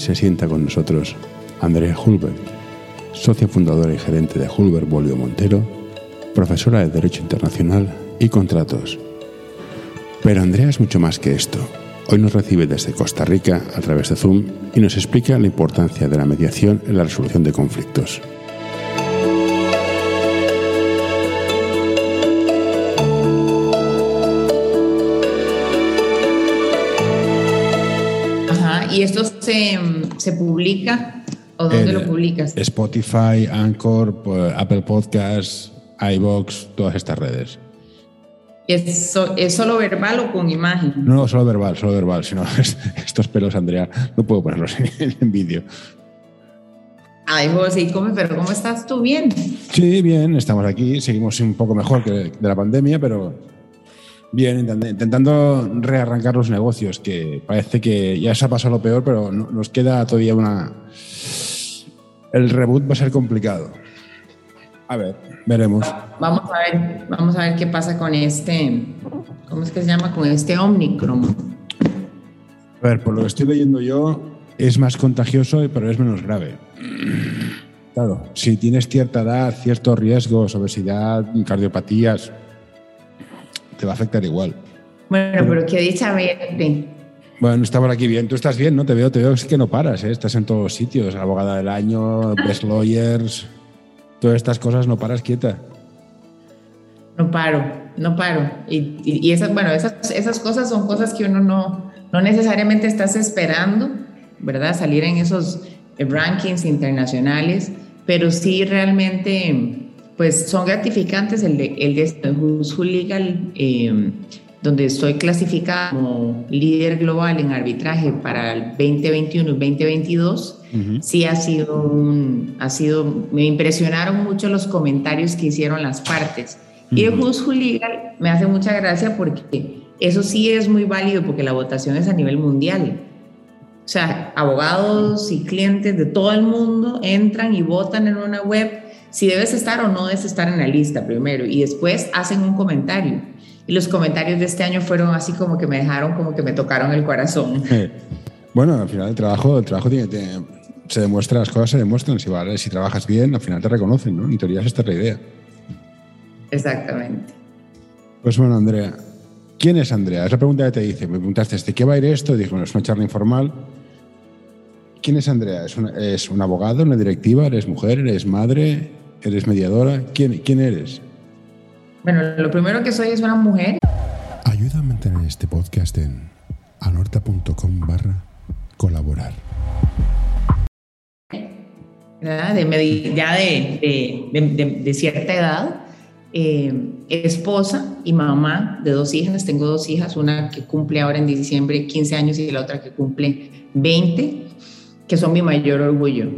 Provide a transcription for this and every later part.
Se sienta con nosotros Andrea Hulber, socia fundadora y gerente de Hulber Bolio Montero, profesora de Derecho Internacional y Contratos. Pero Andrea es mucho más que esto. Hoy nos recibe desde Costa Rica a través de Zoom y nos explica la importancia de la mediación en la resolución de conflictos. ¿Y esto se, se publica o dónde lo publicas? Spotify, Anchor, pues, Apple Podcasts, iBox, todas estas redes. ¿Es, so- ¿Es solo verbal o con imagen? No, no, solo verbal, solo verbal. Si no, estos pelos, Andrea, no puedo ponerlos en, en vídeo. Ay, José, ¿cómo, pero ¿cómo estás tú? Bien. Sí, bien, estamos aquí, seguimos un poco mejor que de la pandemia, pero bien, intent- intentando rearrancar los negocios, que parece que ya se ha pasado lo peor, pero no- nos queda todavía una... El reboot va a ser complicado. A ver, veremos. Vamos a ver, vamos a ver qué pasa con este, ¿cómo es que se llama? Con este Omicron. A ver, por lo que estoy leyendo yo, es más contagioso, pero es menos grave. Claro, si tienes cierta edad, ciertos riesgos, obesidad, cardiopatías, te va a afectar igual. Bueno, pero qué dicha verte. Bueno, está por aquí bien. Tú estás bien, ¿no? Te veo, te veo, es que no paras, ¿eh? Estás en todos los sitios. Abogada del año, best lawyers, todas estas cosas, no paras quieta. No paro, no paro. Y, y- y esas, bueno, esas, esas cosas son cosas que uno no, no necesariamente estás esperando, ¿verdad? Salir en esos rankings internacionales, pero sí realmente, pues son gratificantes el de, el de Who's Who Legal, eh, donde estoy clasificada como líder global en arbitraje para el 2021 y 2022 sí ha sido un, ha sido, me impresionaron mucho los comentarios que hicieron las partes. Y el Who's Who Legal me hace mucha gracia porque eso sí es muy válido porque la votación es a nivel mundial. O sea, abogados y clientes de todo el mundo entran y votan en una web si debes estar o no debes estar en la lista primero y después hacen un comentario. Y los comentarios de este año fueron así como que me dejaron como que me tocaron el corazón. Eh, Bueno, al final el trabajo, el trabajo tiene, tiene- se demuestra, las cosas se demuestran. Si, vale, si trabajas bien, al final te reconocen, ¿no? En teoría esta es la idea. Exactamente. Pues bueno, Andrea, ¿quién es Andrea? Es la pregunta que te hice. Me preguntaste, ¿de qué va a ir esto? Y dije, bueno, es una charla informal. ¿Quién es Andrea? ¿Es, una- es un abogado, una directiva? ¿Eres mujer? ¿Eres madre? ¿Eres mediadora? ¿Quién, quién eres? Bueno, lo primero que soy es una mujer. Ayuda a mantener este podcast en anorta.com barra colaborar. ¿verdad? De medi- ya de, de- de- de- de cierta edad, eh, esposa y mamá de dos hijas. Tengo dos hijas, una que cumple ahora en diciembre 15 años y la otra que cumple 20, que son mi mayor orgullo,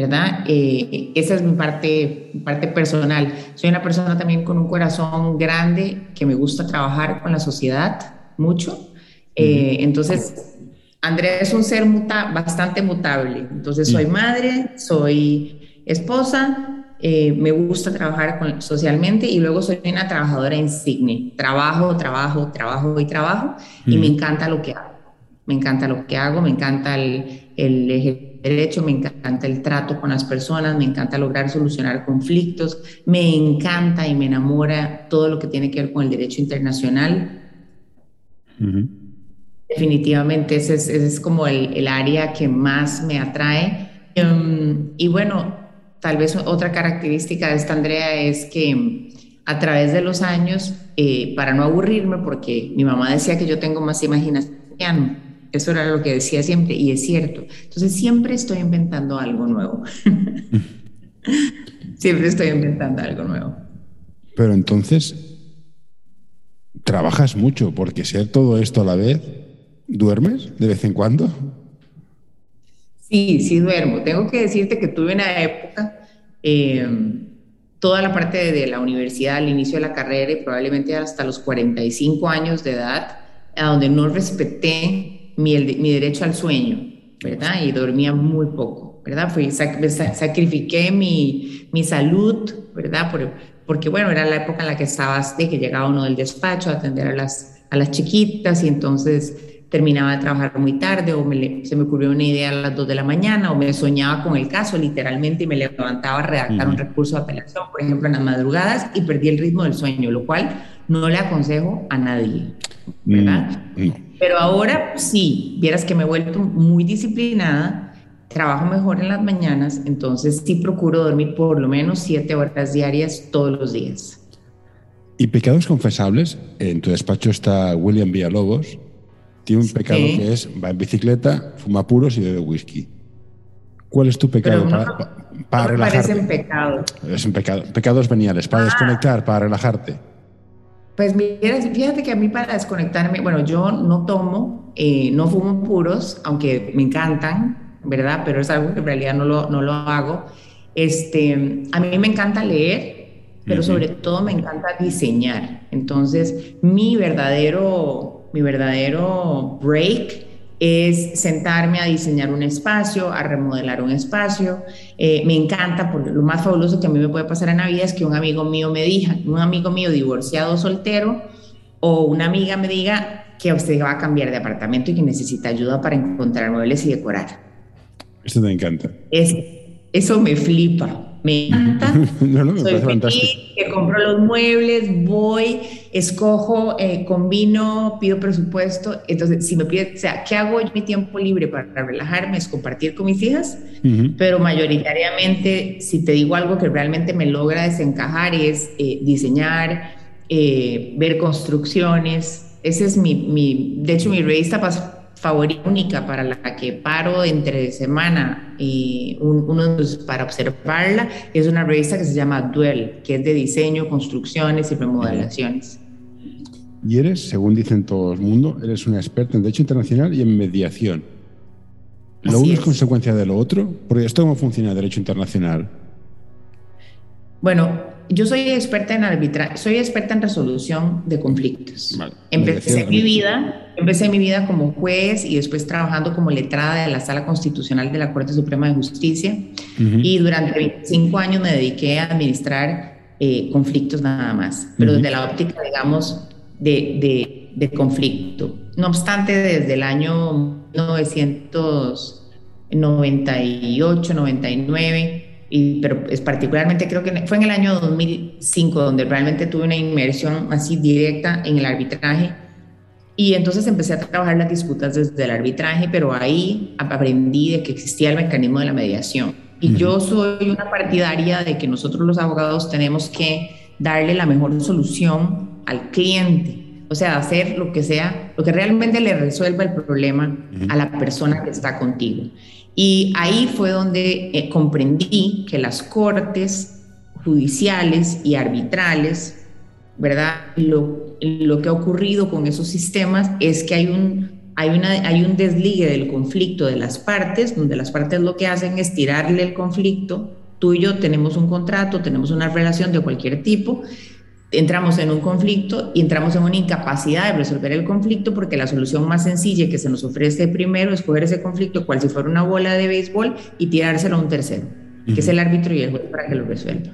¿verdad? Eh, esa es mi parte, mi parte personal. Soy una persona también con un corazón grande que me gusta trabajar con la sociedad mucho. Eh, Entonces, Andrea es un ser muta- bastante mutable. Entonces, soy madre, soy esposa, eh, me gusta trabajar con- socialmente y luego soy una trabajadora insigne. Trabajo, trabajo, trabajo y trabajo y me encanta lo que hago. Me encanta lo que hago, me encanta el, el eje- derecho, me encanta el trato con las personas, me encanta lograr solucionar conflictos, me encanta y me enamora todo lo que tiene que ver con el derecho internacional. Definitivamente ese es, ese es como el, el área que más me atrae. Em, y bueno, tal vez otra característica de esta Andrea es que em, a través de los años, eh, para no aburrirme, porque mi mamá decía que yo tengo más imaginación, eso era lo que decía siempre, y es cierto. Entonces siempre estoy inventando algo nuevo. siempre estoy inventando algo nuevo. Pero entonces, trabajas mucho, porque ser todo esto a la vez, ¿duermes de vez en cuando? Sí, sí duermo. Tengo que decirte que tuve una época, eh, toda la parte de, de la universidad, al inicio de la carrera y probablemente hasta los 45 años de edad, a donde no respeté mi, el- mi derecho al sueño, ¿verdad? Y dormía muy poco, ¿verdad? Fui, sac- sa- sacrifiqué mi, mi salud, ¿verdad? Por- porque, bueno, era la época en la que estabas, de que llegaba uno del despacho a atender a las, a las chiquitas y entonces terminaba de trabajar muy tarde o se me ocurrió una idea a las 2 de la mañana o me soñaba con el caso literalmente y me levantaba a redactar un recurso de apelación, por ejemplo, en las madrugadas y perdí el ritmo del sueño, lo cual no le aconsejo a nadie, ¿verdad? Mm, Pero ahora sí, vieras que me he vuelto muy disciplinada, trabajo mejor en las mañanas, entonces sí procuro dormir por lo menos 7 horas diarias todos los días. ¿Y pecados confesables? En tu despacho está William Villalobos, tiene un pecado que es va en bicicleta, fuma puros y bebe whisky. ¿Cuál es tu pecado para, para, relajarte? Parecen pecados. Es un pecado. Pecados veniales, para ah. desconectar, para relajarte. Pues mira, fíjate que a mí para desconectarme, bueno, yo no tomo, eh, no fumo puros, aunque me encantan, ¿verdad? Pero es algo que en realidad no lo, no lo hago. Este, a mí me encanta leer, pero sobre todo me encanta diseñar. Entonces, mi verdadero mi verdadero break es sentarme a diseñar un espacio, a remodelar un espacio. Eh, me encanta, porque lo más fabuloso que a mí me puede pasar en la vida es que un amigo mío me diga, un amigo mío divorciado soltero, o una amiga me diga que usted va a cambiar de apartamento y que necesita ayuda para encontrar muebles y decorar. Eso me encanta. Es, eso me flipa me encanta. no, no, me Soy feliz, que compro los muebles, voy, escojo, eh, combino, pido presupuesto. Entonces, si me pide, o sea, ¿qué hago yo mi tiempo libre para relajarme? Es compartir con mis hijas, pero mayoritariamente, si te digo algo que realmente me logra desencajar, es eh, diseñar, eh, ver construcciones. Ese es mi, mi, de hecho, mi revista pasó favorita única para la que paro entre semana y uno para observarla es una revista que se llama Duel, que es de diseño, construcciones y remodelaciones. Y eres, según dicen todo el mundo, eres una experta en derecho internacional y en mediación. ¿Lo uno es, consecuencia de lo otro? Porque esto cómo funciona el derecho internacional. Bueno, yo soy experta en arbitraje, soy experta en resolución de conflictos. Empecé mi vida, empecé mi vida como juez y después trabajando como letrada de la Sala Constitucional de la Corte Suprema de Justicia. Y durante 25 años me dediqué a administrar eh, conflictos nada más, pero desde la óptica, digamos, de, de, de conflicto. No obstante, desde el año 1998, 99 y, pero es particularmente creo que fue en el año 2005 donde realmente tuve una inmersión así directa en el arbitraje y entonces empecé a trabajar las disputas desde el arbitraje, pero ahí aprendí de que existía el mecanismo de la mediación. Y yo soy una partidaria de que nosotros los abogados tenemos que darle la mejor solución al cliente, o sea, hacer lo que sea, lo que realmente le resuelva el problema a la persona que está contigo. Y ahí fue donde eh, comprendí que las cortes judiciales y arbitrales, ¿verdad? Lo, lo, que ha ocurrido con esos sistemas es que hay un, hay, una, hay un desligue del conflicto de las partes, donde las partes lo que hacen es tirarle el conflicto. Tú y yo tenemos un contrato, tenemos una relación de cualquier tipo, entramos en un conflicto y entramos en una incapacidad de resolver el conflicto porque la solución más sencilla que se nos ofrece primero es coger ese conflicto cual si fuera una bola de béisbol y tirárselo a un tercero, que es el árbitro y el juez para que lo resuelva.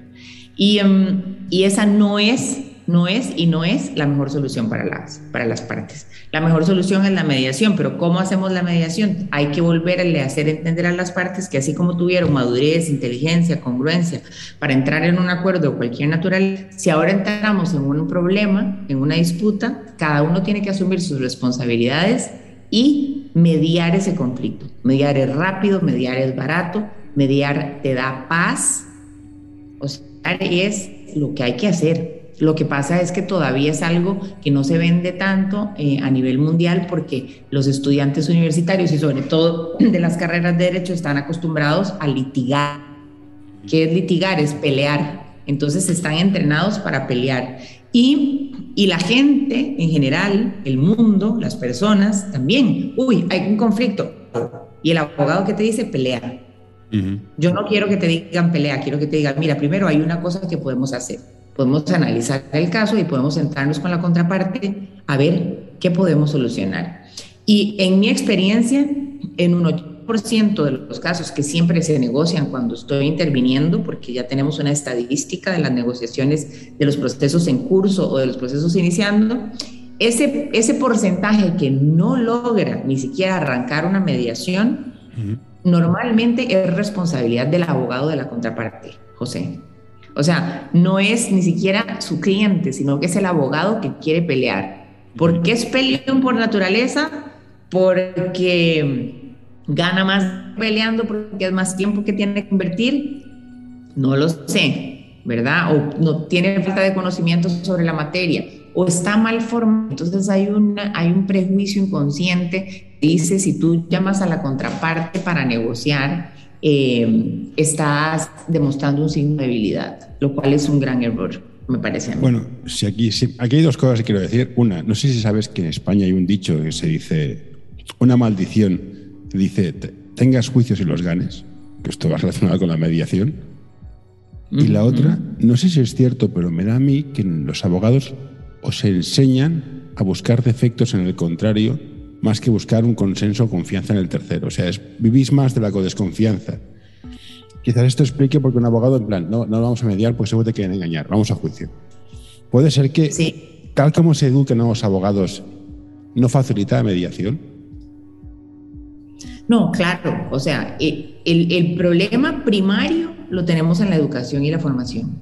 Y, em, y esa no es no es y no es la mejor solución para las, para las partes. La mejor solución es la mediación, pero ¿cómo hacemos la mediación? Hay que volverle a hacer entender a las partes que así como tuvieron madurez, inteligencia, congruencia para entrar en un acuerdo de cualquier natural, si ahora entramos en un problema, en una disputa, cada uno tiene que asumir sus responsabilidades y mediar ese conflicto. Mediar es rápido, mediar es barato, mediar te da paz, o sea, es lo que hay que hacer lo que pasa es que todavía es algo que no se vende tanto eh, a nivel mundial porque los estudiantes universitarios y sobre todo de las carreras de derecho están acostumbrados a litigar. ¿Qué es litigar? Es pelear. Entonces están entrenados para pelear. Y, y la gente en general, el mundo, las personas también, uy, hay un conflicto. Y el abogado que te dice pelea. Yo no quiero que te digan pelea, quiero que te digan, mira, primero hay una cosa que podemos hacer podemos analizar el caso y podemos sentarnos con la contraparte a ver qué podemos solucionar. Y en mi experiencia, en un 8% de los casos que siempre se negocian cuando estoy interviniendo, porque ya tenemos una estadística de las negociaciones de los procesos en curso o de los procesos iniciando, ese, ese porcentaje que no logra ni siquiera arrancar una mediación, normalmente es responsabilidad del abogado de la contraparte, José. O sea, no es ni siquiera su cliente, sino que es el abogado que quiere pelear. ¿Por qué es peleón por naturaleza? Porque gana más peleando, porque es más tiempo que tiene que invertir. No lo sé, ¿verdad? O no tiene falta de conocimiento sobre la materia, o está mal formado. Entonces hay, una, hay un prejuicio inconsciente que dice, si tú llamas a la contraparte para negociar, eh, estás demostrando un signo de debilidad, lo cual es un gran error, me parece. A mí. Bueno, si aquí, aquí hay dos cosas que quiero decir. Una, no sé si sabes que en España hay un dicho que se dice, una maldición, que dice, tengas juicios y los ganes, que esto va relacionado con la mediación. Y la otra, no sé si es cierto, pero me da a mí que los abogados os enseñan a buscar defectos en el contrario más que buscar un consenso o confianza en el tercero. O sea, es, vivís más de la desconfianza. Quizás esto explique porque un abogado, en plan, no, no vamos a mediar porque seguro te quieren engañar, vamos a juicio. Puede ser que, tal como se eduquen a los abogados, no facilita la mediación. No, claro, o sea, el, el, problema primario lo tenemos en la educación y la formación.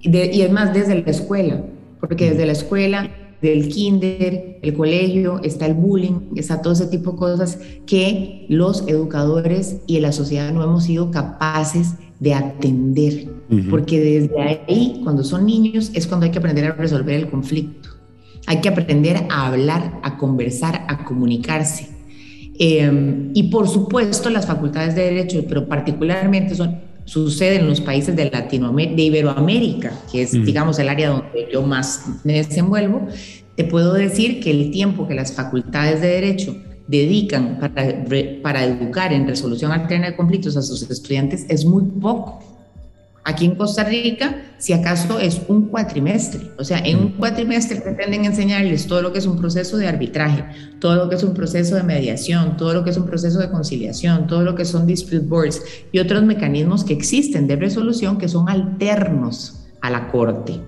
y es más, desde la escuela, porque desde la escuela del kinder, el colegio, está el bullying, está todo ese tipo de cosas que los educadores y la sociedad no hemos sido capaces de atender, porque desde ahí, cuando son niños, es cuando hay que aprender a resolver el conflicto. Hay que aprender a hablar, a conversar, a comunicarse. Em, y por supuesto, las facultades de Derecho, pero particularmente son sucede en los países de Latinoamérica, de Iberoamérica, que es, digamos, el área donde yo más me desenvuelvo, te puedo decir que el tiempo que las facultades de Derecho dedican para, para educar en resolución alterna de conflictos a sus estudiantes es muy poco. Aquí en Costa Rica, si acaso es un cuatrimestre, o sea, en un cuatrimestre pretenden enseñarles todo lo que es un proceso de arbitraje, todo lo que es un proceso de mediación, todo lo que es un proceso de conciliación, todo lo que son dispute boards y otros mecanismos que existen de resolución que son alternos a la corte.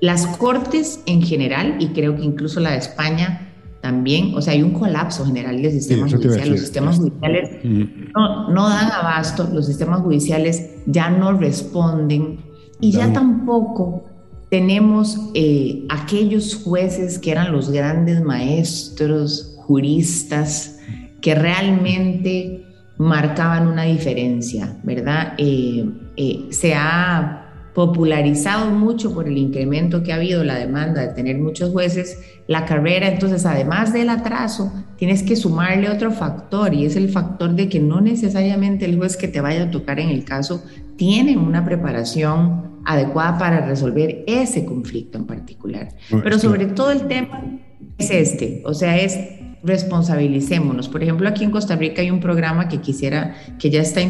Las cortes en general, y creo que incluso la de España, también, o sea, hay un colapso general del sistema judicial. Los sistemas judiciales no, no, dan abasto, los sistemas judiciales ya no responden y ya tampoco tenemos eh, aquellos jueces que eran los grandes maestros, juristas, que realmente marcaban una diferencia, ¿verdad? Eh, eh, se ha popularizado mucho por el incremento que ha habido la demanda de tener muchos jueces, la carrera, entonces además del atraso, tienes que sumarle otro factor y es el factor de que no necesariamente el juez que te vaya a tocar en el caso tiene una preparación adecuada para resolver ese conflicto en particular. Pero sobre todo el tema es este, o sea, es responsabilicémonos. Por ejemplo, aquí en Costa Rica hay un programa que quisiera, que ya está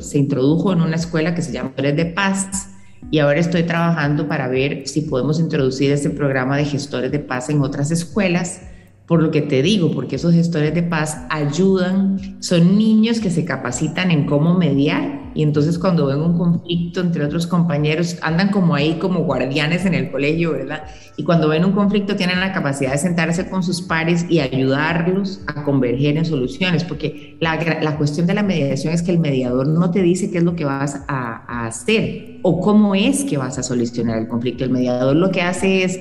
se introdujo en una escuela que se llama Red de Paz, y ahora estoy trabajando para ver si podemos introducir este programa de gestores de paz en otras escuelas. Por lo que te digo, porque esos gestores de paz ayudan, son niños que se capacitan en cómo mediar y entonces cuando ven un conflicto entre otros compañeros, andan como ahí como guardianes en el colegio, ¿verdad? Y cuando ven un conflicto tienen la capacidad de sentarse con sus pares y ayudarlos a converger en soluciones, porque la, la cuestión de la mediación es que el mediador no te dice qué es lo que vas a, a hacer o cómo es que vas a solucionar el conflicto. El mediador lo que hace es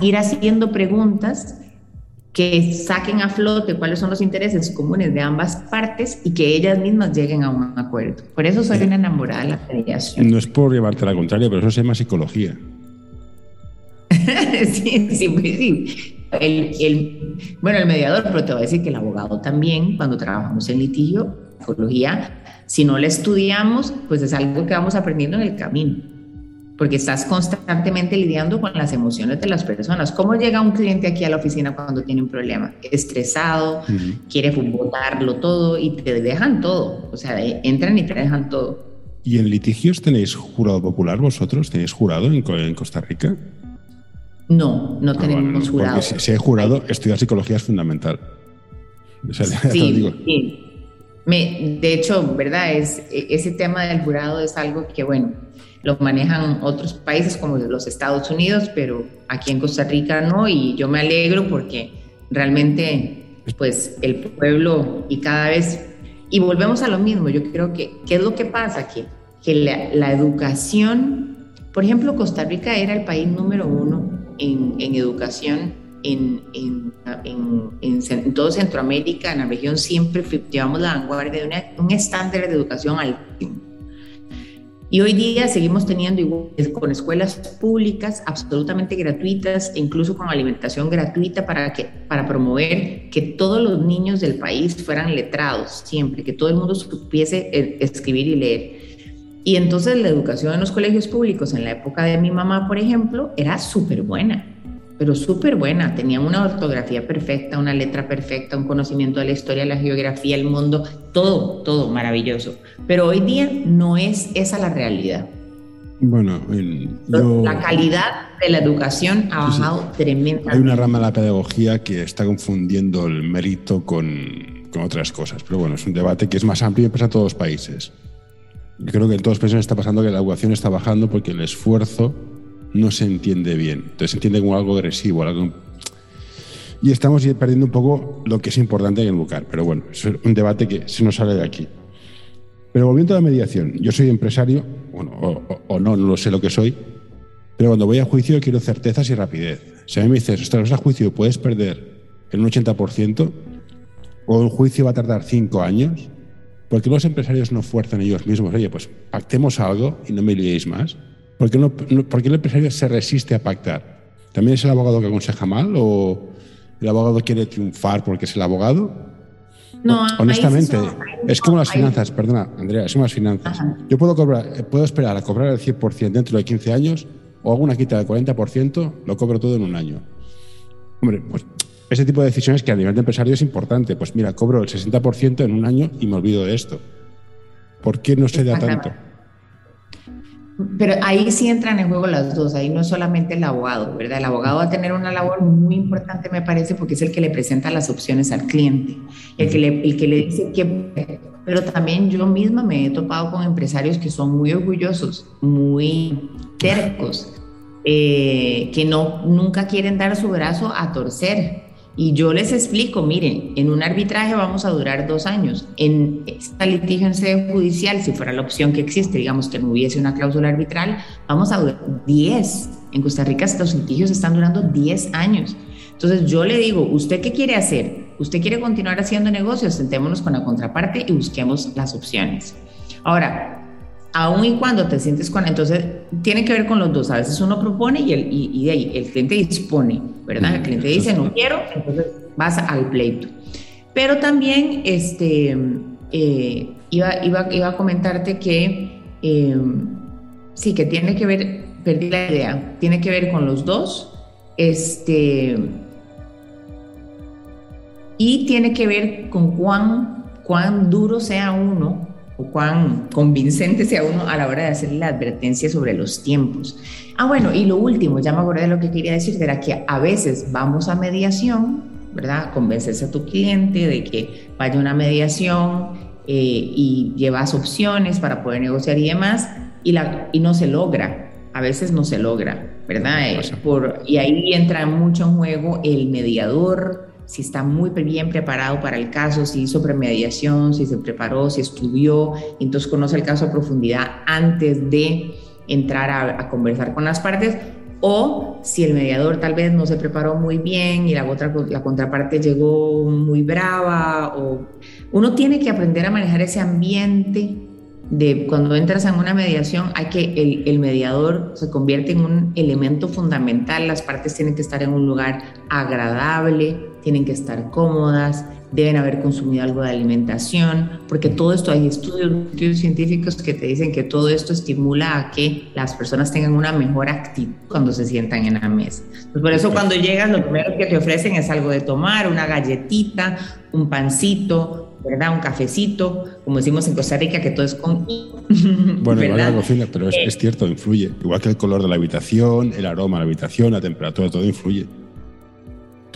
ir haciendo preguntas que saquen a flote cuáles son los intereses comunes de ambas partes y que ellas mismas lleguen a un acuerdo. Por eso soy una enamorada de la mediación. No es por llevarte a la contraria, pero eso se llama psicología. sí, sí, pues sí. El, el, bueno, el mediador, pero te voy a decir que el abogado también, cuando trabajamos en litigio, psicología, si no la estudiamos, pues es algo que vamos aprendiendo en el camino porque estás constantemente lidiando con las emociones de las personas. ¿Cómo llega un cliente aquí a la oficina cuando tiene un problema? Estresado, quiere botarlo todo y te dejan todo. O sea, entran y te dejan todo. ¿Y en litigios tenéis jurado popular vosotros? ¿Tenéis jurado en, Costa Rica? No, no ah, tenemos jurado. Si, si, hay jurado, estudiar psicología es fundamental. sí, sí. Me, de hecho, ¿verdad? Es, e, ese tema del jurado es algo que, bueno, lo manejan otros países como los Estados Unidos, pero aquí en Costa Rica no, y yo me alegro porque realmente, pues, el pueblo y cada vez, y volvemos a lo mismo, yo creo que, ¿qué es lo que pasa? Que, que la, la educación, por ejemplo, Costa Rica era el país número uno en, en educación en, en, en, todo Centroamérica, en la región, siempre llevamos la vanguardia de un estándar de educación altísimo. Y hoy día seguimos teniendo con escuelas públicas absolutamente gratuitas incluso con alimentación gratuita para, que, para promover que todos los niños del país fueran letrados siempre, que todo el mundo supiese eh, escribir y leer. Y entonces la educación en los colegios públicos en la época de mi mamá, por ejemplo, era súper buena pero súper buena. Tenía una ortografía perfecta, una letra perfecta, un conocimiento de la historia, la geografía, el mundo, todo, todo maravilloso. Pero hoy día no es esa la realidad. Bueno, la calidad de la educación ha bajado tremendamente. Hay una rama de la pedagogía que está confundiendo el mérito con, con, otras cosas, pero bueno, es un debate que es más amplio y pasa a todos los países. Yo creo que en todos los países está pasando que la educación está bajando porque el esfuerzo no se entiende bien. Entonces se entiende como algo agresivo, algo... Y estamos perdiendo un poco lo que es importante en educar. Pero bueno, es un debate que se nos sale de aquí. Pero volviendo a la mediación, yo soy empresario, bueno, o, no, no lo sé lo que soy, pero cuando voy a juicio quiero certezas y rapidez. Si a mí me dices, ostras, a juicio puedes perder en un 80%, o el juicio va a tardar cinco años, porque los empresarios no fuerzan ellos mismos, oye, pues pactemos algo y no me liéis más. ¿Por qué, no, el empresario se resiste a pactar? ¿También es el abogado que aconseja mal o el abogado quiere triunfar porque es el abogado? No, honestamente, es como las finanzas, perdona, Andrea, es como las finanzas. Yo puedo, cobrar, puedo esperar a cobrar el 100% dentro de 15 años o hago una quita del 40%, lo cobro todo en un año. Hombre, pues ese tipo de decisiones que a nivel de empresario es importante. Pues mira, cobro el 60% en un año y me olvido de esto. ¿Por qué no se da tanto? Pero ahí sí entran en juego las dos, ahí no es solamente el abogado, ¿verdad? El abogado va a tener una labor muy importante, me parece, porque es el que le presenta las opciones al cliente, el que le, el que le dice que... Pero también yo misma me he topado con empresarios que son muy orgullosos, muy tercos, eh, que no, nunca quieren dar su brazo a torcer, y yo les explico, miren, en un arbitraje vamos a durar dos años. En esta litigio en sede judicial, si fuera la opción que existe, digamos que no hubiese una cláusula arbitral, vamos a durar 10. En Costa Rica estos litigios están durando 10 años. Entonces yo le digo, ¿usted qué quiere hacer? ¿Usted quiere continuar haciendo negocios? Sentémonos con la contraparte y busquemos las opciones. Ahora, aun y cuando te sientes con... Entonces, tiene que ver con los dos. A veces uno propone y el, y, el cliente dispone, ¿verdad? El cliente dice, no quiero, entonces vas al pleito. Pero también, este, eh, iba, iba, iba, a comentarte que em, sí, que tiene que ver, perdí la idea, tiene que ver con los dos, este, y tiene que ver con cuán, cuán duro sea uno o cuán convincente sea uno a la hora de hacer la advertencia sobre los tiempos. Ah, bueno, y lo último, ya me acordé de lo que quería decir, era que a veces vamos a mediación, ¿verdad? Convencerse a tu cliente de que vaya a una mediación eh, y llevas opciones para poder negociar y demás, y, la, y no se logra, a veces no se logra, ¿verdad? Eh, por, y ahí entra mucho en juego el mediador, si está muy bien preparado para el caso, si hizo premediación, si se preparó, si estudió, entonces conoce el caso a profundidad antes de entrar a, conversar con las partes, o si el mediador tal vez no se preparó muy bien y la, otra, la contraparte llegó muy brava, uno tiene que aprender a manejar ese ambiente de cuando entras en una mediación, hay que el, mediador se convierte en un elemento fundamental, las partes tienen que estar en un lugar agradable, tienen que estar cómodas, deben haber consumido algo de alimentación, porque todo esto, hay estudios, estudios científicos que te dicen que todo esto estimula a que las personas tengan una mejor actitud cuando se sientan en la mesa. Pues por eso cuando llegas, lo primero que te ofrecen es algo de tomar, una galletita, un pancito, ¿verdad? Un cafecito, como decimos en Costa Rica, que todo es con... Bueno, igual la cocina, pero es, es cierto, influye. Igual que el color de la habitación, el aroma de la habitación, la temperatura, todo influye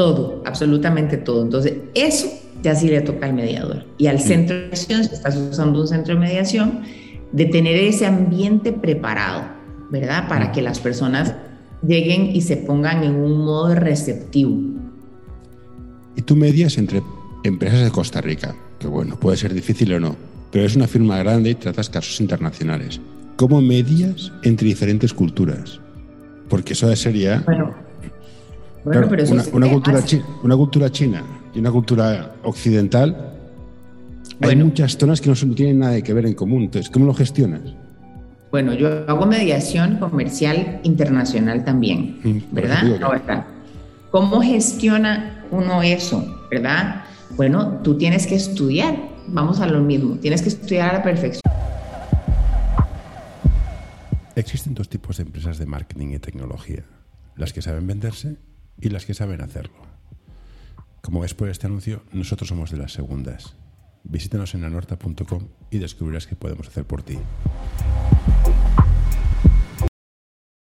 todo, absolutamente todo. Entonces, eso ya sí le toca al mediador. Y al centro de mediación, si estás usando un centro de mediación, de tener ese ambiente preparado, ¿verdad? Para que las personas lleguen y se pongan en un modo receptivo. Y tú medias entre empresas de Costa Rica, que bueno, puede ser difícil o no, pero es una firma grande y tratas casos internacionales. ¿Cómo medias entre diferentes culturas? Porque eso sería... Bueno, bueno pero eso una, cultura una cultura china y una cultura occidental, hay muchas zonas que no, tienen nada que ver en común. Entonces, ¿cómo lo gestionas? Bueno, yo hago mediación comercial internacional también, mm, ¿verdad? Ahora, ¿cómo gestiona uno eso, verdad? Bueno, tú tienes que estudiar, vamos a lo mismo, tienes que estudiar a la perfección. Existen dos tipos de empresas de marketing y tecnología, las que saben venderse y las que saben hacerlo. Como ves por este anuncio, nosotros somos de las segundas. Visítanos en anorta.com y descubrirás qué podemos hacer por ti.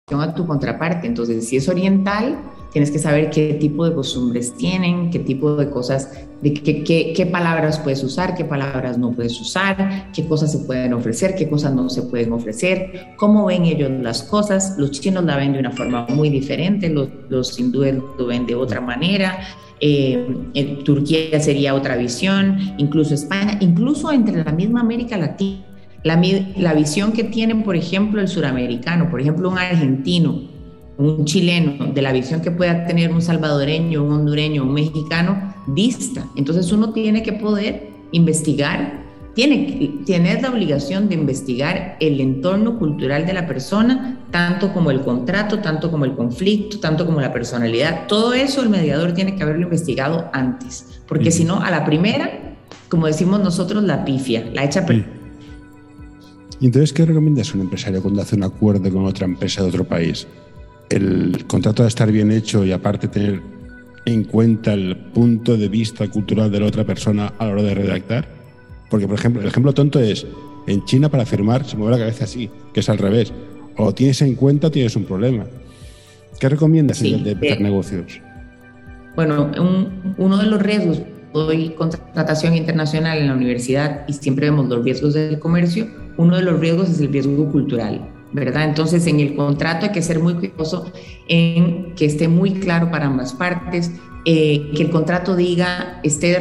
A tu contraparte, entonces si es oriental, tienes que saber qué tipo de costumbres tienen, qué tipo de cosas, de qué, qué, qué, palabras puedes usar, qué palabras no puedes usar, qué cosas se pueden ofrecer, qué cosas no se pueden ofrecer, cómo ven ellos las cosas. Los chinos la ven de una forma muy diferente, los, los hindúes lo ven de otra manera, eh, Turquía sería otra visión, incluso España, incluso entre la misma América Latina. La, la visión que tienen, por ejemplo, el suramericano, por ejemplo, un argentino, un chileno, de la visión que pueda tener un salvadoreño, un hondureño, un mexicano, dista. Entonces uno tiene que poder investigar tiene, tienes la obligación de investigar el entorno cultural de la persona, tanto como el contrato, tanto como el conflicto, tanto como la personalidad. Todo eso el mediador tiene que haberlo investigado antes, porque si no, a la primera, como decimos nosotros, la pifia, la echa ¿Y entonces qué recomiendas a un empresario cuando hace un acuerdo con otra empresa de otro país? El contrato debe estar bien hecho y aparte tener en cuenta el punto de vista cultural de la otra persona a la hora de redactar. Porque, por ejemplo, el ejemplo tonto es, en China para firmar se mueve la cabeza así, que es al revés. O tienes en cuenta o tienes un problema. ¿Qué recomiendas de empezar negocios? Bueno, uno de los riesgos, doy contratación internacional en la universidad y siempre vemos los riesgos del comercio, uno de los riesgos es el riesgo cultural. ¿verdad? Entonces, en el contrato hay que ser muy cuidadoso en que esté muy claro para ambas partes, eh, que el contrato diga, esté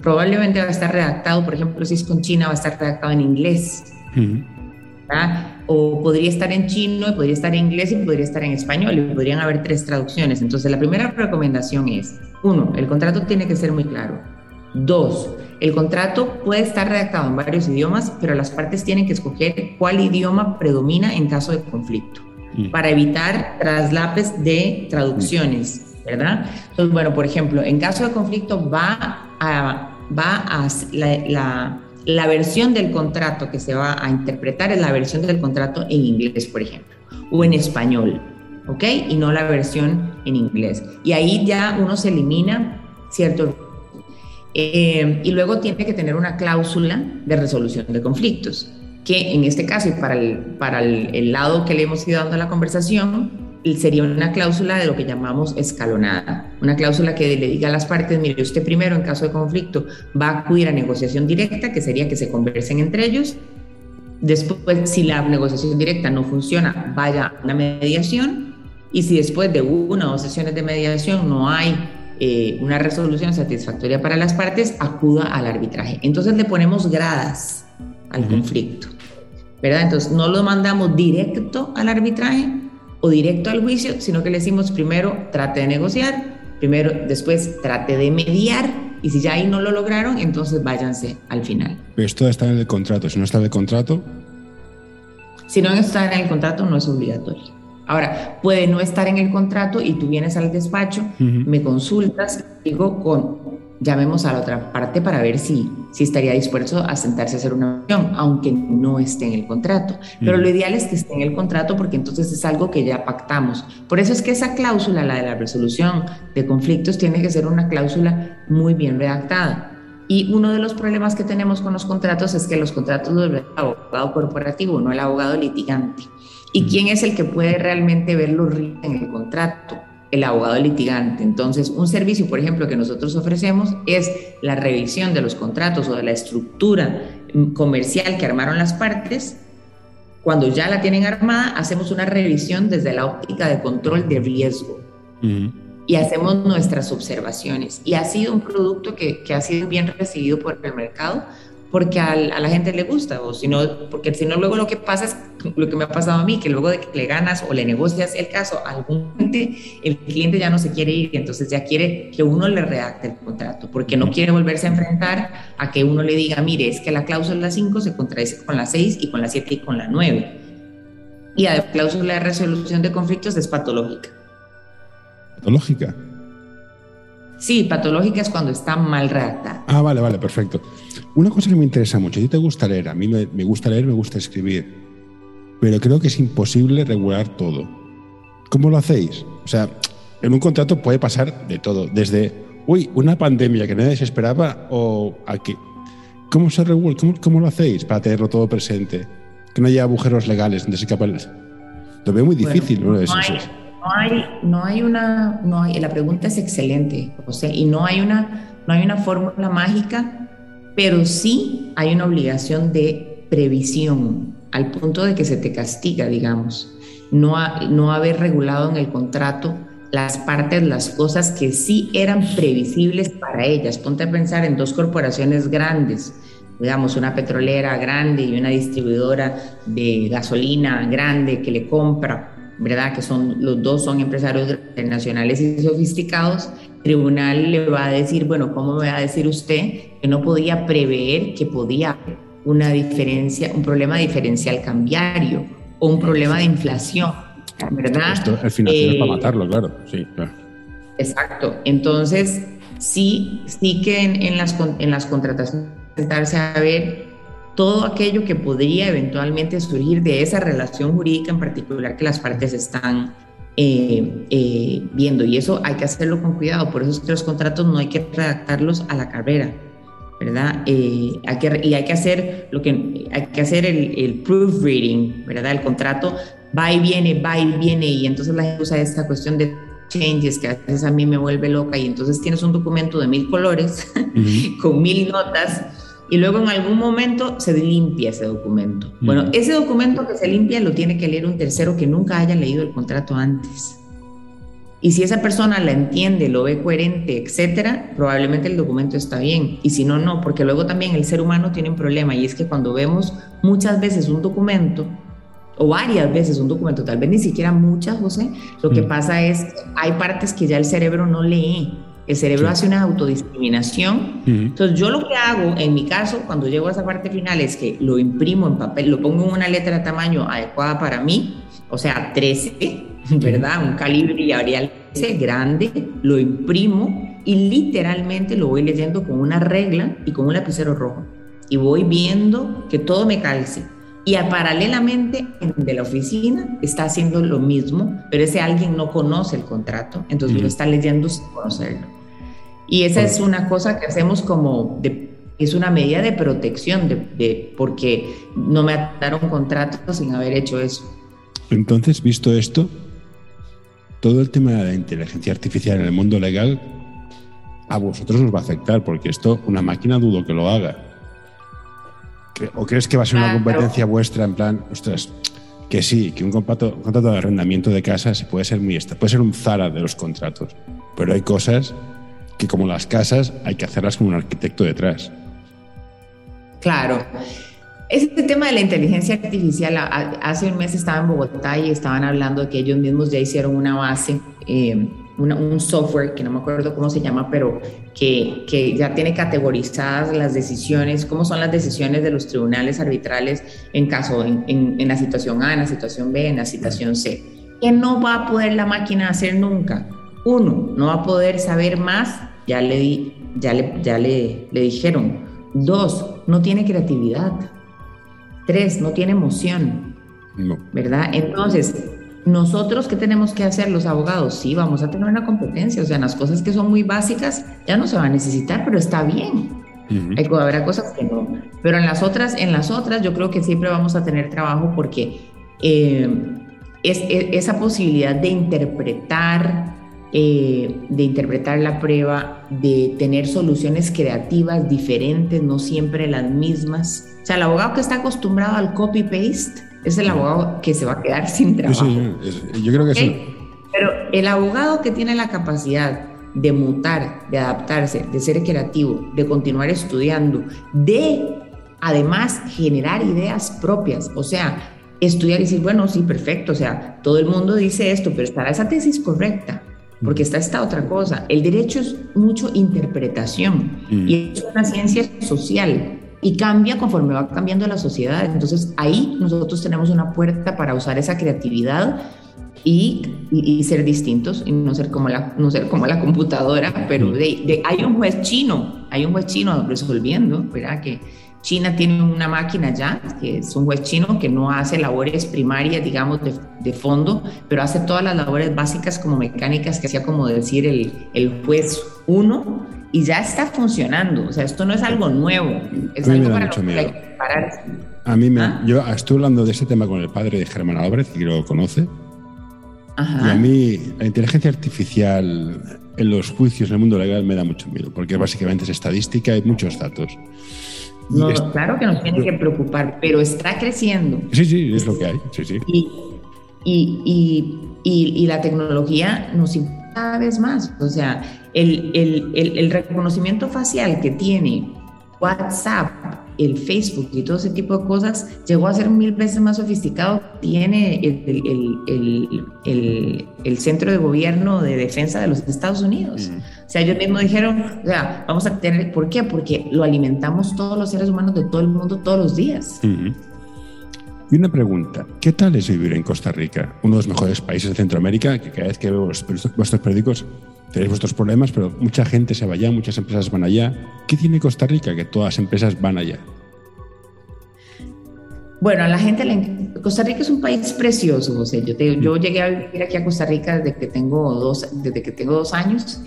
probablemente va a estar redactado, por ejemplo, si es con China, va a estar redactado en inglés. O podría estar en chino, podría estar en inglés y podría estar en español, y podrían haber tres traducciones. Entonces, la primera recomendación es, uno, el contrato tiene que ser muy claro. Dos, el contrato puede estar redactado en varios idiomas, pero las partes tienen que escoger cuál idioma predomina en caso de conflicto, para evitar traslapes de traducciones. ¿verdad? Entonces, bueno, por ejemplo, en caso de conflicto va a, va a la, la, versión del contrato que se va a interpretar es la versión del contrato en inglés, por ejemplo, o en español, ¿ok? Y no la versión en inglés. Y ahí ya uno se elimina, ¿cierto? Eh, y luego tiene que tener una cláusula de resolución de conflictos, que en este caso y para el, para el, el lado que le hemos ido dando a la conversación, sería una cláusula de lo que llamamos escalonada, una cláusula que le diga a las partes, mire, usted primero en caso de conflicto va a acudir a negociación directa, que sería que se conversen entre ellos, después si la negociación directa no funciona, vaya a una mediación, y si después de una o dos sesiones de mediación no hay eh, una resolución satisfactoria para las partes, acuda al arbitraje. Entonces le ponemos gradas al conflicto, ¿verdad? Entonces no lo mandamos directo al arbitraje, o directo al juicio, sino que le decimos primero trate de negociar, primero después trate de mediar y si ya ahí no lo lograron, entonces váyanse al final. Pero esto está en el contrato, si no está en el contrato... Si no está en el contrato, no es obligatorio. Ahora, puede no estar en el contrato y tú vienes al despacho, me consultas, digo con llamemos a la otra parte para ver si, si estaría dispuesto a sentarse a hacer una acción, aunque no esté en el contrato. Pero lo ideal es que esté en el contrato porque entonces es algo que ya pactamos. Por eso es que esa cláusula, la de la resolución de conflictos, tiene que ser una cláusula muy bien redactada. Y uno de los problemas que tenemos con los contratos es que los contratos los ve el abogado corporativo, no el abogado litigante. ¿Y quién es el que puede realmente ver los riesgos en el contrato? el abogado litigante. Entonces, un servicio, por ejemplo, que nosotros ofrecemos es la revisión de los contratos o de la estructura comercial que armaron las partes. Cuando ya la tienen armada, hacemos una revisión desde la óptica de control de riesgo. Y hacemos nuestras observaciones. Y ha sido un producto que, que ha sido bien recibido por el mercado porque a, la gente le gusta, o si no, porque si no, luego lo que pasa es lo que me ha pasado a mí, que luego de que le ganas o le negocias el caso a algún cliente, el cliente ya no se quiere ir, y entonces ya quiere que uno le redacte el contrato, porque no quiere volverse a enfrentar a que uno le diga, mire, es que la cláusula 5 se contradice con la 6 y con la 7 y con la 9. Y la cláusula de resolución de conflictos es patológica. ¿Patológica? Sí, patológica es cuando está mal redactada. Ah, vale, vale, perfecto. Una cosa que me interesa mucho, a ti te gusta leer, a mí me, gusta leer, me gusta escribir, pero creo que es imposible regular todo. ¿Cómo lo hacéis? O sea, en un contrato puede pasar de todo, desde, uy, una pandemia que nadie se esperaba o aquí. ¿Cómo se regula? ¿Cómo, lo hacéis para tenerlo todo presente? Que no haya agujeros legales donde se escapa Lo veo muy difícil, ¿no? No hay, no hay una, no hay, la pregunta es excelente, José, y no hay una, no hay una fórmula mágica, pero sí hay una obligación de previsión, al punto de que se te castiga, digamos, no, no haber regulado en el contrato las partes, las cosas que sí eran previsibles para ellas. Ponte a pensar en dos corporaciones grandes, digamos, una petrolera grande y una distribuidora de gasolina grande que le compra ¿verdad? Que son, los dos son empresarios internacionales y sofisticados, el tribunal le va a decir, bueno, ¿cómo me va a decir usted que no podía prever que podía una diferencia, un problema diferencial cambiario o un problema de inflación, ¿verdad? Esto al final es para eh, matarlo, claro, sí, claro. Exacto. Entonces, sí, sí que en, en las, en las contrataciones sentarse a ver todo aquello que podría eventualmente surgir de esa relación jurídica en particular que las partes están eh, eh, viendo. Y eso hay que hacerlo con cuidado. Por eso es que los contratos no hay que redactarlos a la carrera, ¿verdad? Eh, hay que, y hay que hacer lo que hay que hacer el, el proofreading, ¿verdad? El contrato va y viene, va y viene. Y entonces la gente usa esta cuestión de changes que a veces a mí me vuelve loca. Y entonces tienes un documento de mil colores con mil notas y luego en algún momento se limpia ese documento. Bueno, ese documento que se limpia lo tiene que leer un tercero que nunca haya leído el contrato antes. Y si esa persona la entiende, lo ve coherente, etcétera, probablemente el documento está bien. Y si no, no, porque luego también el ser humano tiene un problema y es que cuando vemos muchas veces un documento, o varias veces un documento, tal vez ni siquiera muchas, José, lo que pasa es que hay partes que ya el cerebro no lee el cerebro hace una autodiscriminación. Entonces, yo lo que hago, en mi caso, cuando llego a esa parte final, es que lo imprimo en papel, lo pongo en una letra de tamaño adecuada para mí, o sea, 13, ¿verdad? Un calibre y Arial grande, lo imprimo y literalmente lo voy leyendo con una regla y con un lapicero rojo. Y voy viendo que todo me calce. Y paralelamente, de la oficina está haciendo lo mismo, pero ese alguien no conoce el contrato, entonces lo está leyendo sin conocerlo. Y esa es una cosa que hacemos como, es una medida de protección, de, porque no me ataron contrato sin haber hecho eso. Entonces, visto esto, todo el tema de la inteligencia artificial en el mundo legal a vosotros os va a afectar, porque esto una máquina dudo que lo haga. ¿O crees que va a ser una competencia vuestra en plan, ostras, que sí, que un contrato, un contrato de arrendamiento de casas puede ser muy puede ser un Zara de los contratos, pero hay cosas que como las casas hay que hacerlas con un arquitecto detrás. Claro. Este tema de la inteligencia artificial, hace un mes estaba en Bogotá y estaban hablando de que ellos mismos ya hicieron una base, eh, un software que no me acuerdo cómo se llama, pero que, que, ya tiene categorizadas las decisiones, cómo son las decisiones de los tribunales arbitrales en caso, en, la situación A, en la situación B, en la situación C. ¿Qué no va a poder la máquina hacer nunca? Uno, no va a poder saber más ya le dijeron. Dos, no tiene creatividad. Tres, no tiene emoción. ¿Verdad? Entonces, nosotros, ¿qué tenemos que hacer los abogados? Sí, vamos a tener una competencia, o sea, las cosas que son muy básicas ya no se van a necesitar, pero está bien. Hay, habrá cosas que no. Pero en las otras, en las otras, yo creo que siempre vamos a tener trabajo porque eh, es, esa posibilidad de interpretar eh, de interpretar la prueba, de tener soluciones creativas diferentes, no siempre las mismas. O sea, el abogado que está acostumbrado al copy-paste es el abogado que se va a quedar sin trabajo. yo creo que sí. Pero el abogado que tiene la capacidad de mutar, de adaptarse, de ser creativo, de continuar estudiando, de además generar ideas propias, o sea, estudiar y decir, bueno, sí, perfecto, o sea, todo el mundo dice esto, pero estará esa tesis correcta, porque está esta otra cosa. El derecho es mucho interpretación mm. y es una ciencia social y cambia conforme va cambiando la sociedad. Entonces ahí nosotros tenemos una puerta para usar esa creatividad y, y, ser distintos y no ser como la, no ser como la computadora, pero de, hay un juez chino, hay un juez chino resolviendo, ¿verdad? Que, China tiene una máquina ya, que es un juez chino que no hace labores primarias, digamos, de, fondo, pero hace todas las labores básicas como mecánicas que hacía como decir el, el juez 1 y ya está funcionando. O sea, esto no es algo nuevo, es algo para lo que hay que prepararse. A mí me, ¿Ah? yo estuve hablando de ese tema con el padre de Germán Álvarez, que lo conoce. Y a mí la inteligencia artificial en los juicios en el mundo legal me da mucho miedo, porque básicamente es estadística y muchos datos. No, claro que nos tiene que preocupar, pero está creciendo. Sí, sí, es lo que hay. Sí, sí. Y, y, y, y la tecnología nos cada vez más. O sea, el, el, el, el reconocimiento facial que tiene WhatsApp, el Facebook y todo ese tipo de cosas llegó a ser mil veces más sofisticado. Tiene el, el, el Centro de Gobierno de Defensa de los Estados Unidos. O sea, ellos mismos dijeron, o sea, vamos a tener, ¿por qué? Porque lo alimentamos todos los seres humanos de todo el mundo todos los días. Y una pregunta, ¿qué tal es vivir en Costa Rica, uno de los mejores países de Centroamérica, que cada vez que veo vuestros periódicos tenéis vuestros problemas, pero mucha gente se va allá, muchas empresas van allá. ¿Qué tiene Costa Rica que todas las empresas van allá? Bueno, a la gente le... Costa Rica es un país precioso, José. Yo, yo llegué a vivir aquí a Costa Rica desde que tengo dos, desde que tengo dos años.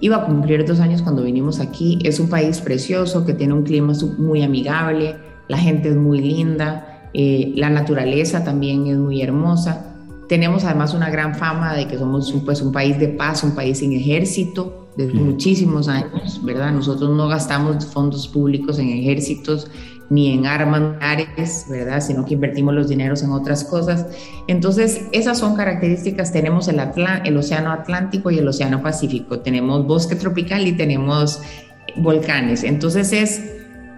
Iba a cumplir dos años cuando vinimos aquí. Es un país precioso que tiene un clima muy amigable, la gente es muy linda, eh, la naturaleza también es muy hermosa. Tenemos además una gran fama de que somos pues, un país de paz, un país sin ejército desde muchísimos años, ¿verdad? Nosotros no gastamos fondos públicos en ejércitos ni en armas, ¿verdad? Sino que invertimos los dineros en otras cosas. Entonces, esas son características. Tenemos el, el Océano Atlántico y el Océano Pacífico. Tenemos bosque tropical y tenemos volcanes. Entonces, es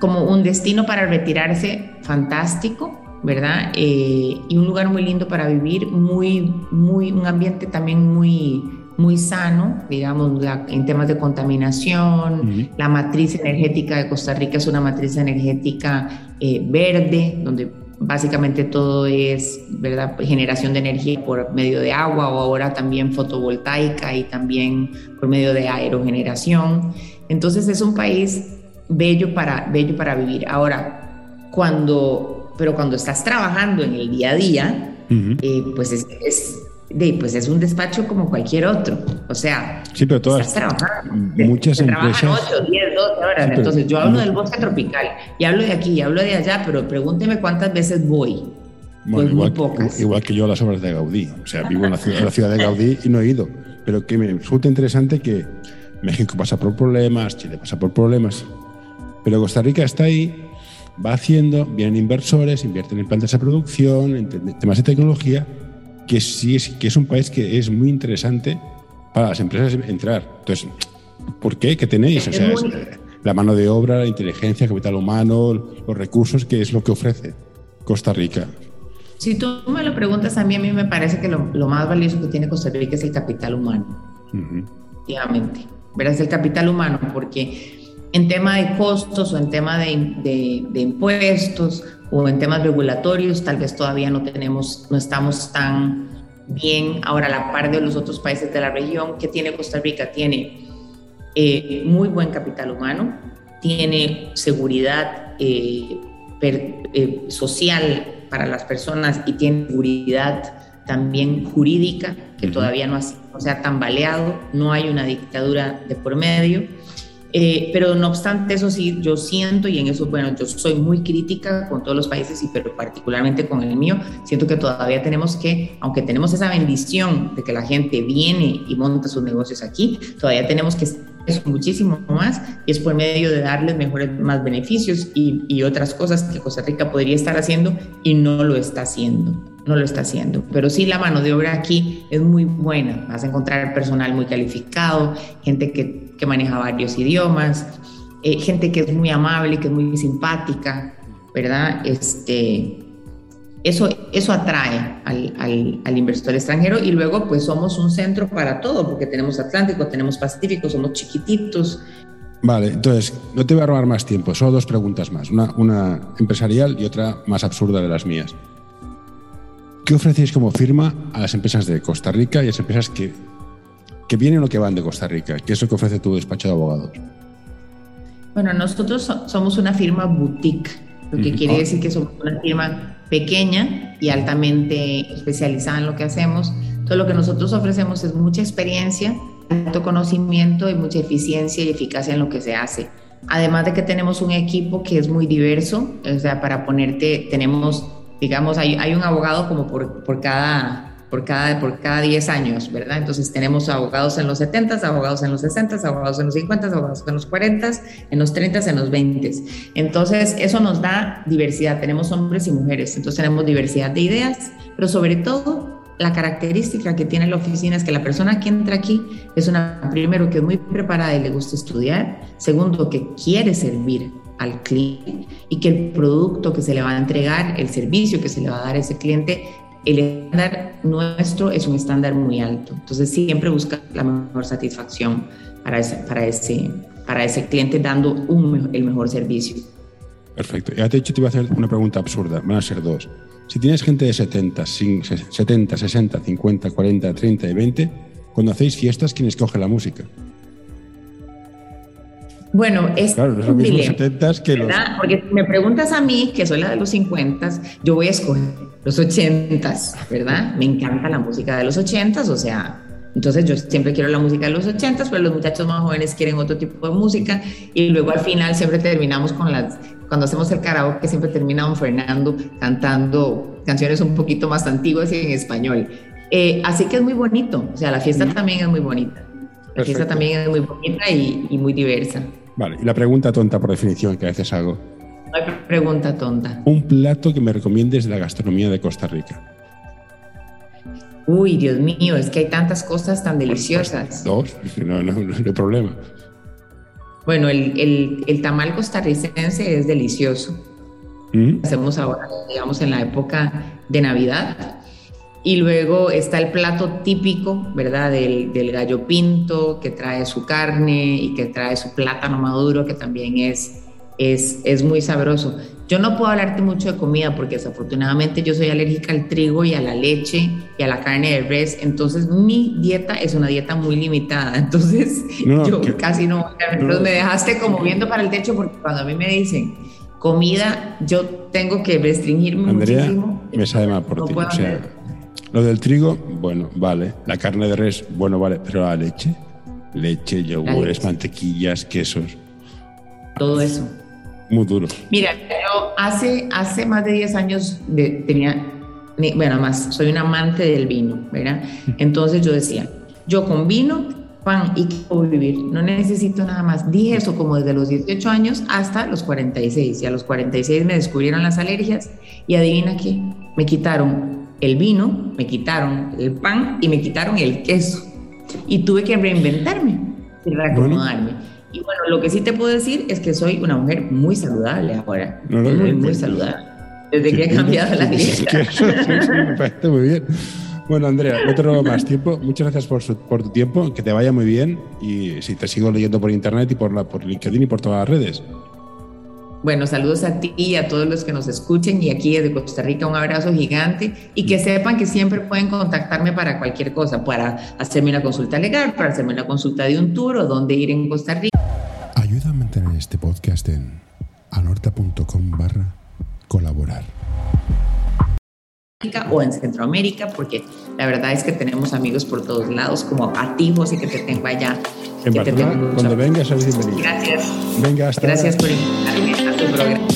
como un destino para retirarse fantástico ¿verdad? Eh, y un lugar muy lindo para vivir, muy, muy, un ambiente también muy, muy sano, digamos, en temas de contaminación. La matriz energética de Costa Rica es una matriz energética eh, verde, donde básicamente todo es, ¿verdad? Generación de energía por medio de agua o ahora también fotovoltaica y también por medio de aerogeneración. Entonces es un país bello para, bello para vivir. Ahora, cuando pero cuando estás trabajando en el día a día, eh, pues es, de, pues es un despacho como cualquier otro. O sea, sí, pero todas, estás trabajando. Muchas empresas. Trabajan 8, 10, 12 horas. Entonces, yo hablo del bosque tropical y hablo de aquí y hablo de allá, pero pregúnteme cuántas veces voy. Bueno, pues igual, muy pocas. igual que yo a las obras de Gaudí. O sea, vivo en la, ciudad, en la ciudad de Gaudí y no he ido. Pero que me resulta interesante que México pasa por problemas, Chile pasa por problemas, pero Costa Rica está ahí va haciendo, vienen inversores, invierten en plantas de producción, en temas de tecnología, que sí es, que es un país que es muy interesante para las empresas entrar. Entonces, ¿por qué? ¿Qué tenéis? O sea, la mano de obra, la inteligencia, el capital humano, los recursos, ¿qué es lo que ofrece Costa Rica? Si tú me lo preguntas a mí, a mí me parece que lo, más valioso que tiene Costa Rica es el capital humano, efectivamente. Verás, el capital humano, porque en tema de costos o en tema de, impuestos o en temas regulatorios, tal vez todavía no tenemos, no estamos tan bien ahora a la par de los otros países de la región. que tiene Costa Rica? Tiene eh, muy buen capital humano, tiene seguridad eh, eh, social para las personas y tiene seguridad también jurídica, que todavía no, ha, no se ha tambaleado, no hay una dictadura de por medio Eh, pero no obstante, eso sí, yo siento y en eso, bueno, yo soy muy crítica con todos los países, y pero particularmente con el mío, siento que todavía tenemos que, aunque tenemos esa bendición de que la gente viene y monta sus negocios aquí, todavía tenemos que muchísimo más y es por medio de darles mejores, más beneficios y, y, otras cosas que Costa Rica podría estar haciendo y no lo está haciendo, no lo está haciendo. Pero sí la mano de obra aquí es muy buena, vas a encontrar personal muy calificado, gente que, que maneja varios idiomas, eh, gente que es muy amable, que es muy simpática, ¿verdad? Este, eso, eso atrae al, al, al, inversor extranjero y luego pues somos un centro para todo, porque tenemos Atlántico, tenemos Pacífico, somos chiquititos. Vale, entonces no te voy a robar más tiempo, solo dos preguntas más, una, una empresarial y otra más absurda de las mías. ¿Qué ofrecéis como firma a las empresas de Costa Rica y a las empresas que, que vienen o que van de Costa Rica? ¿Qué es lo que ofrece tu despacho de abogados? Bueno, nosotros somos una firma boutique, lo que quiere decir que somos una firma pequeña y altamente especializada en lo que hacemos. Todo lo que nosotros ofrecemos es mucha experiencia, alto conocimiento y mucha eficiencia y eficacia en lo que se hace. Además de que tenemos un equipo que es muy diverso, o sea, para ponerte, tenemos, digamos, hay, hay un abogado como por, por cada por cada, por cada 10 años, ¿verdad? Entonces tenemos abogados en los 70, abogados en los 60, abogados en los 50, abogados en los 40, en los 30, en los 20. Entonces eso nos da diversidad, tenemos hombres y mujeres, entonces tenemos diversidad de ideas, pero sobre todo la característica que tiene la oficina es que la persona que entra aquí es una, primero, que es muy preparada y le gusta estudiar, segundo, que quiere servir al cliente y que el producto que se le va a entregar, el servicio que se le va a dar a ese cliente el estándar nuestro es un estándar muy alto. Entonces siempre busca la mejor satisfacción para ese, para ese, para ese cliente dando un, el mejor servicio. Perfecto. Ya te he dicho, te iba a hacer una pregunta absurda. Van a ser dos. Si tienes gente de 70, 70, 60, 50, 40, 30 y 20, cuando hacéis fiestas, ¿quién escoge la música? Bueno, es claro, no es lo mismo 70 que los... Porque si me preguntas a mí, que soy la de los 50, yo voy a escoger los 80, ¿verdad? Me encanta la música de los 80, o sea, entonces yo siempre quiero la música de los 80, pero los muchachos más jóvenes quieren otro tipo de música y luego al final siempre terminamos con las, cuando hacemos el karaoke siempre termina don Fernando cantando canciones un poquito más antiguas y en español. Eh, así que es muy bonito, o sea, la fiesta también es muy bonita. La fiesta también es muy bonita y, y muy diversa. Vale, y la pregunta tonta por definición que a veces hago. Hay pregunta tonta. Un plato que me recomiendes de la gastronomía de Costa Rica. Uy, Dios mío, es que hay tantas cosas tan deliciosas. Dos, no, no, no, hay problema. Bueno, el, el, el, tamal costarricense es delicioso. ¿Mm? Hacemos ahora, digamos, en la época de Navidad. Y luego está el plato típico, ¿verdad? Del, del, gallo pinto, que trae su carne y que trae su plátano maduro, que también es, es, es muy sabroso. Yo no puedo hablarte mucho de comida porque desafortunadamente yo soy alérgica al trigo y a la leche y a la carne de res, entonces mi dieta es una dieta muy limitada, entonces yo casi no, no, me dejaste como viendo para el techo porque cuando a mí me dicen comida, yo tengo que restringirme Andrea, muchísimo. me sabe mal por ti, o sea, lo del trigo, bueno, vale. La carne de res, bueno, vale. Pero la leche, leche, yogures, mantequillas, quesos. Todo eso. Muy duro. Mira, yo hace, hace más de 10 años de, tenía, bueno, más, soy un amante del vino, ¿verdad? Entonces yo decía, yo con vino, pan y puedo vivir, no necesito nada más. Dije eso como desde los 18 años hasta los 46. Y a los 46 me descubrieron las alergias y adivina qué, me quitaron el vino, me quitaron el pan y me quitaron el queso. Y tuve que reinventarme y reacomodarme. Y bueno, lo que sí te puedo decir es que soy una mujer muy saludable ahora. muy, muy saludable. Desde que he cambiado la dieta. Sí, me parece muy bien. Bueno, Andrea, no te robo más tiempo. Muchas gracias por, su, por, tu tiempo. Que te vaya muy bien. Y si te sigo leyendo por internet y por, la, por LinkedIn y por todas las redes. Bueno, saludos a ti y a todos los que nos escuchen y aquí desde Costa Rica un abrazo gigante y que sepan que siempre pueden contactarme para cualquier cosa, para hacerme una consulta legal, para hacerme una consulta de un tour o dónde ir en Costa Rica. Ayuda a mantener este podcast en anorta.com barra colaborar. O en Centroamérica, porque la verdad es que tenemos amigos por todos lados, como a ti, José, que te tengo allá En Barcelona, cuando vengas, sabes bienvenido. Gracias. Venga, hasta Gracias por invitarme a tu programa.